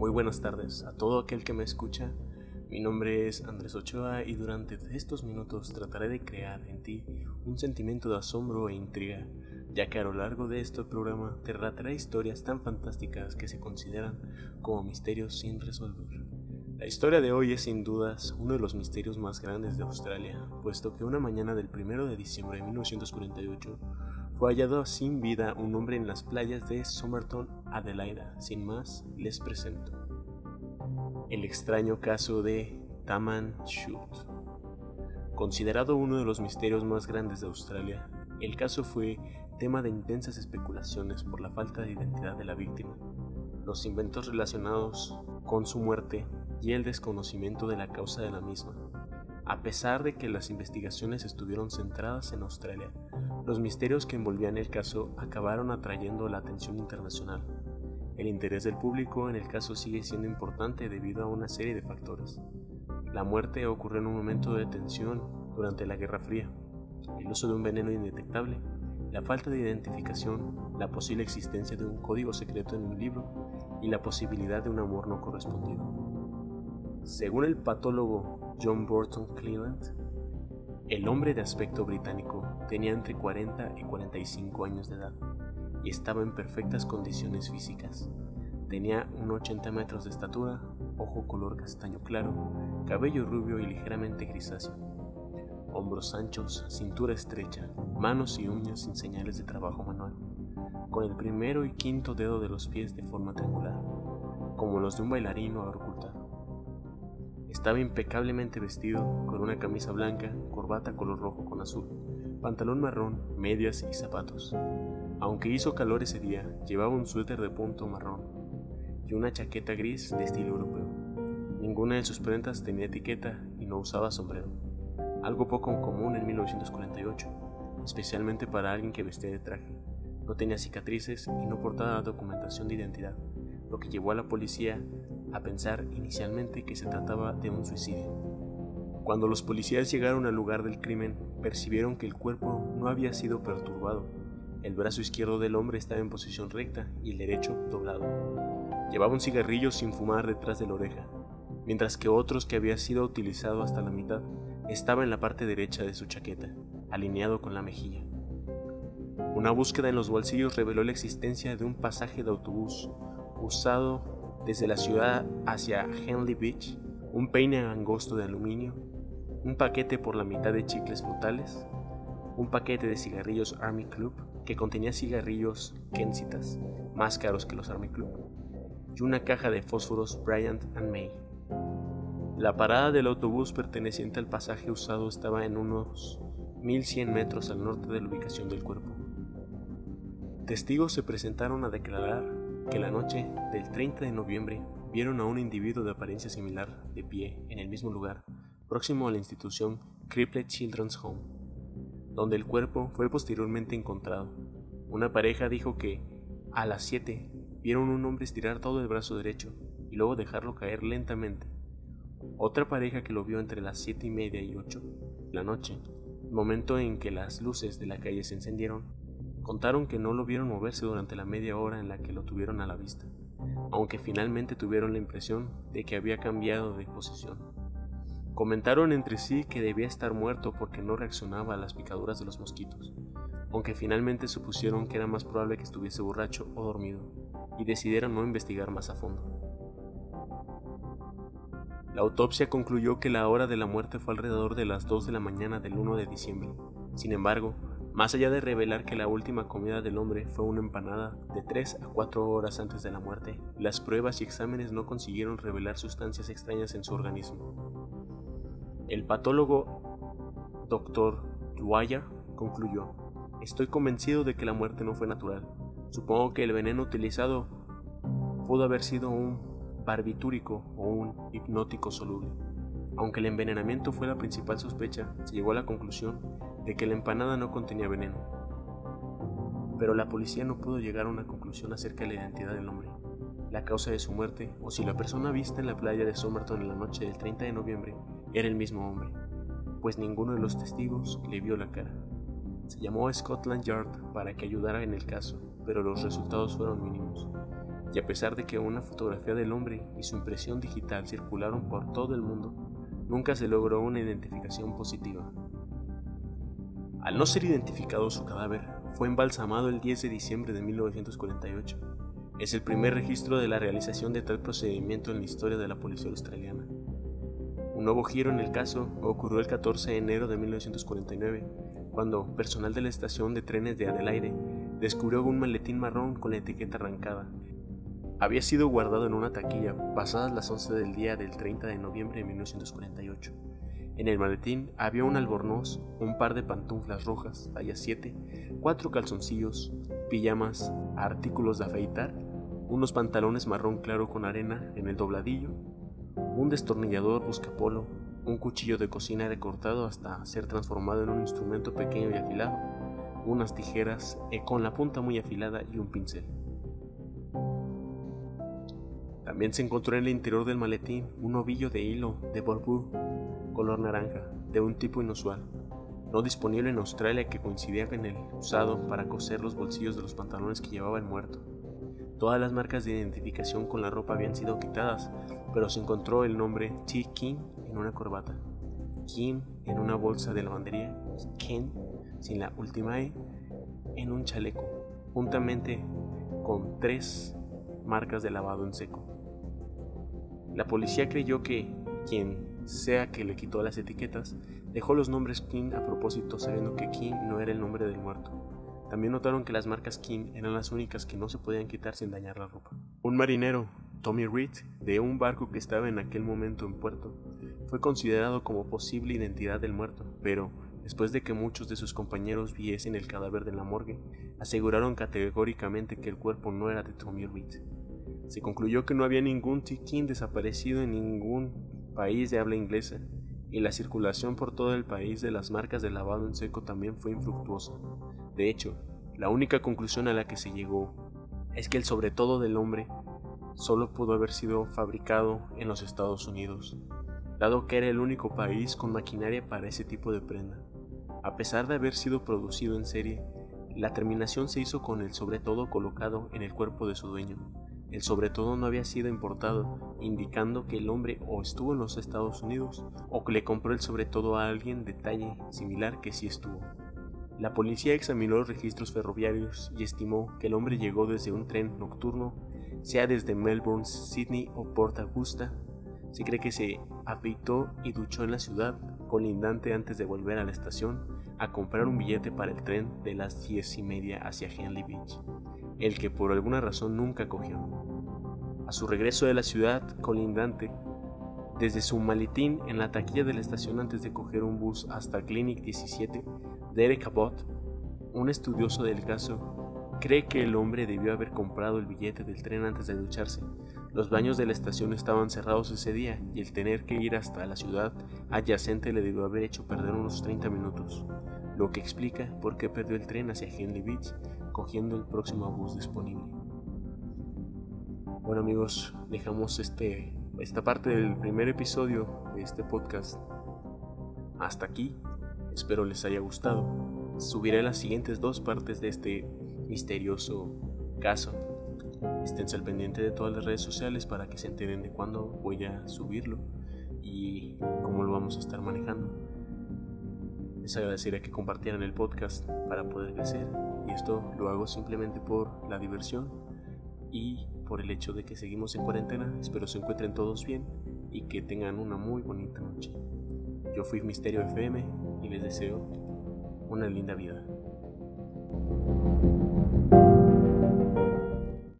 Muy buenas tardes a todo aquel que me escucha. Mi nombre es Andrés Ochoa y durante estos minutos trataré de crear en ti un sentimiento de asombro e intriga, ya que a lo largo de este programa te relataré historias tan fantásticas que se consideran como misterios sin resolver. La historia de hoy es sin dudas uno de los misterios más grandes de Australia, puesto que una mañana del 1 de diciembre de 1948 fue hallado sin vida un hombre en las playas de Somerton, Adelaida. Sin más, les presento. El extraño caso de Taman Shoot. Considerado uno de los misterios más grandes de Australia, el caso fue tema de intensas especulaciones por la falta de identidad de la víctima, los inventos relacionados con su muerte y el desconocimiento de la causa de la misma. A pesar de que las investigaciones estuvieron centradas en Australia, los misterios que envolvían el caso acabaron atrayendo la atención internacional. El interés del público en el caso sigue siendo importante debido a una serie de factores. La muerte ocurrió en un momento de tensión durante la Guerra Fría, el uso de un veneno indetectable, la falta de identificación, la posible existencia de un código secreto en un libro y la posibilidad de un amor no correspondido. Según el patólogo John Burton Cleland, el hombre de aspecto británico tenía entre 40 y 45 años de edad y estaba en perfectas condiciones físicas. Tenía unos 80 metros de estatura, ojo color castaño claro, cabello rubio y ligeramente grisáceo, hombros anchos, cintura estrecha, manos y uñas sin señales de trabajo manual, con el primero y quinto dedo de los pies de forma triangular, como los de un bailarín o agricultor. Estaba impecablemente vestido, con una camisa blanca, corbata color rojo con azul, pantalón marrón, medias y zapatos. Aunque hizo calor ese día, llevaba un suéter de punto marrón y una chaqueta gris de estilo europeo. Ninguna de sus prendas tenía etiqueta y no usaba sombrero, algo poco común en 1948, especialmente para alguien que vestía de traje. No tenía cicatrices y no portaba documentación de identidad, lo que llevó a la policía a pensar inicialmente que se trataba de un suicidio. Cuando los policías llegaron al lugar del crimen, percibieron que el cuerpo no había sido perturbado. El brazo izquierdo del hombre estaba en posición recta y el derecho doblado. Llevaba un cigarrillo sin fumar detrás de la oreja, mientras que otros que había sido utilizado hasta la mitad estaba en la parte derecha de su chaqueta, alineado con la mejilla. Una búsqueda en los bolsillos reveló la existencia de un pasaje de autobús usado desde la ciudad hacia Henley Beach, un peine angosto de aluminio, un paquete por la mitad de chicles frutales, un paquete de cigarrillos Army Club que contenía cigarrillos Kensitas, más caros que los Army Club, y una caja de fósforos Bryant and May. La parada del autobús perteneciente al pasaje usado estaba en unos 1100 metros al norte de la ubicación del cuerpo. Testigos se presentaron a declarar que la noche del 30 de noviembre vieron a un individuo de apariencia similar de pie en el mismo lugar, próximo a la institución Cripple Children's Home, donde el cuerpo fue posteriormente encontrado. Una pareja dijo que, a las 7, vieron un hombre estirar todo el brazo derecho y luego dejarlo caer lentamente. Otra pareja que lo vio entre las 7 y media y 8 la noche, momento en que las luces de la calle se encendieron, Contaron que no lo vieron moverse durante la media hora en la que lo tuvieron a la vista, aunque finalmente tuvieron la impresión de que había cambiado de posición. Comentaron entre sí que debía estar muerto porque no reaccionaba a las picaduras de los mosquitos, aunque finalmente supusieron que era más probable que estuviese borracho o dormido, y decidieron no investigar más a fondo. La autopsia concluyó que la hora de la muerte fue alrededor de las 2 de la mañana del 1 de diciembre. Sin embargo, más allá de revelar que la última comida del hombre fue una empanada de 3 a 4 horas antes de la muerte, las pruebas y exámenes no consiguieron revelar sustancias extrañas en su organismo. El patólogo Dr. Dwyer concluyó, estoy convencido de que la muerte no fue natural. Supongo que el veneno utilizado pudo haber sido un barbitúrico o un hipnótico soluble. Aunque el envenenamiento fue la principal sospecha, se llegó a la conclusión de que la empanada no contenía veneno. Pero la policía no pudo llegar a una conclusión acerca de la identidad del hombre, la causa de su muerte o si la persona vista en la playa de Somerton en la noche del 30 de noviembre era el mismo hombre, pues ninguno de los testigos le vio la cara. Se llamó a Scotland Yard para que ayudara en el caso, pero los resultados fueron mínimos. y a pesar de que una fotografía del hombre y su impresión digital circularon por todo el mundo, nunca se logró una identificación positiva. Al no ser identificado su cadáver, fue embalsamado el 10 de diciembre de 1948. Es el primer registro de la realización de tal procedimiento en la historia de la policía australiana. Un nuevo giro en el caso ocurrió el 14 de enero de 1949, cuando personal de la estación de trenes de Adelaide descubrió un maletín marrón con la etiqueta arrancada. Había sido guardado en una taquilla pasadas las 11 del día del 30 de noviembre de 1948. En el maletín había un albornoz, un par de pantuflas rojas, talla 7, cuatro calzoncillos, pijamas, artículos de afeitar, unos pantalones marrón claro con arena en el dobladillo, un destornillador buscapolo, un cuchillo de cocina recortado hasta ser transformado en un instrumento pequeño y afilado, unas tijeras eh, con la punta muy afilada y un pincel. También se encontró en el interior del maletín un ovillo de hilo de borbú color naranja, de un tipo inusual, no disponible en Australia que coincidía con el usado para coser los bolsillos de los pantalones que llevaba el muerto. Todas las marcas de identificación con la ropa habían sido quitadas, pero se encontró el nombre T. King en una corbata, Kim en una bolsa de lavandería y Ken, sin la última E, en un chaleco, juntamente con tres marcas de lavado en seco. La policía creyó que quien sea que le quitó las etiquetas, dejó los nombres King a propósito sabiendo que King no era el nombre del muerto. También notaron que las marcas King eran las únicas que no se podían quitar sin dañar la ropa. Un marinero, Tommy Reed, de un barco que estaba en aquel momento en puerto, fue considerado como posible identidad del muerto, pero después de que muchos de sus compañeros viesen el cadáver de la morgue, aseguraron categóricamente que el cuerpo no era de Tommy Reed. Se concluyó que no había ningún King desaparecido en ningún país de habla inglesa, y la circulación por todo el país de las marcas de lavado en seco también fue infructuosa. De hecho, la única conclusión a la que se llegó es que el sobre todo del hombre solo pudo haber sido fabricado en los Estados Unidos, dado que era el único país con maquinaria para ese tipo de prenda. A pesar de haber sido producido en serie, la terminación se hizo con el sobre todo colocado en el cuerpo de su dueño, el sobre todo no había sido importado, indicando que el hombre o estuvo en los Estados Unidos o que le compró el sobre todo a alguien de talle similar que sí estuvo. La policía examinó los registros ferroviarios y estimó que el hombre llegó desde un tren nocturno, sea desde Melbourne, Sydney o Port Augusta. Se cree que se afeitó y duchó en la ciudad colindante antes de volver a la estación a comprar un billete para el tren de las diez y media hacia Henley Beach el que por alguna razón nunca cogió. A su regreso de la ciudad colindante, desde su maletín en la taquilla de la estación antes de coger un bus hasta Clinic 17, Derek Abbott, un estudioso del caso, cree que el hombre debió haber comprado el billete del tren antes de ducharse. Los baños de la estación estaban cerrados ese día y el tener que ir hasta la ciudad adyacente le debió haber hecho perder unos 30 minutos, lo que explica por qué perdió el tren hacia Henley Beach cogiendo el próximo bus disponible. Bueno amigos, dejamos este, esta parte del primer episodio de este podcast hasta aquí. Espero les haya gustado. Subiré las siguientes dos partes de este misterioso caso. Estén al pendiente de todas las redes sociales para que se enteren de cuándo voy a subirlo y cómo lo vamos a estar manejando. Les agradecería que compartieran el podcast para poder crecer y esto lo hago simplemente por la diversión y por el hecho de que seguimos en cuarentena. Espero se encuentren todos bien y que tengan una muy bonita noche. Yo fui Misterio FM y les deseo una linda vida.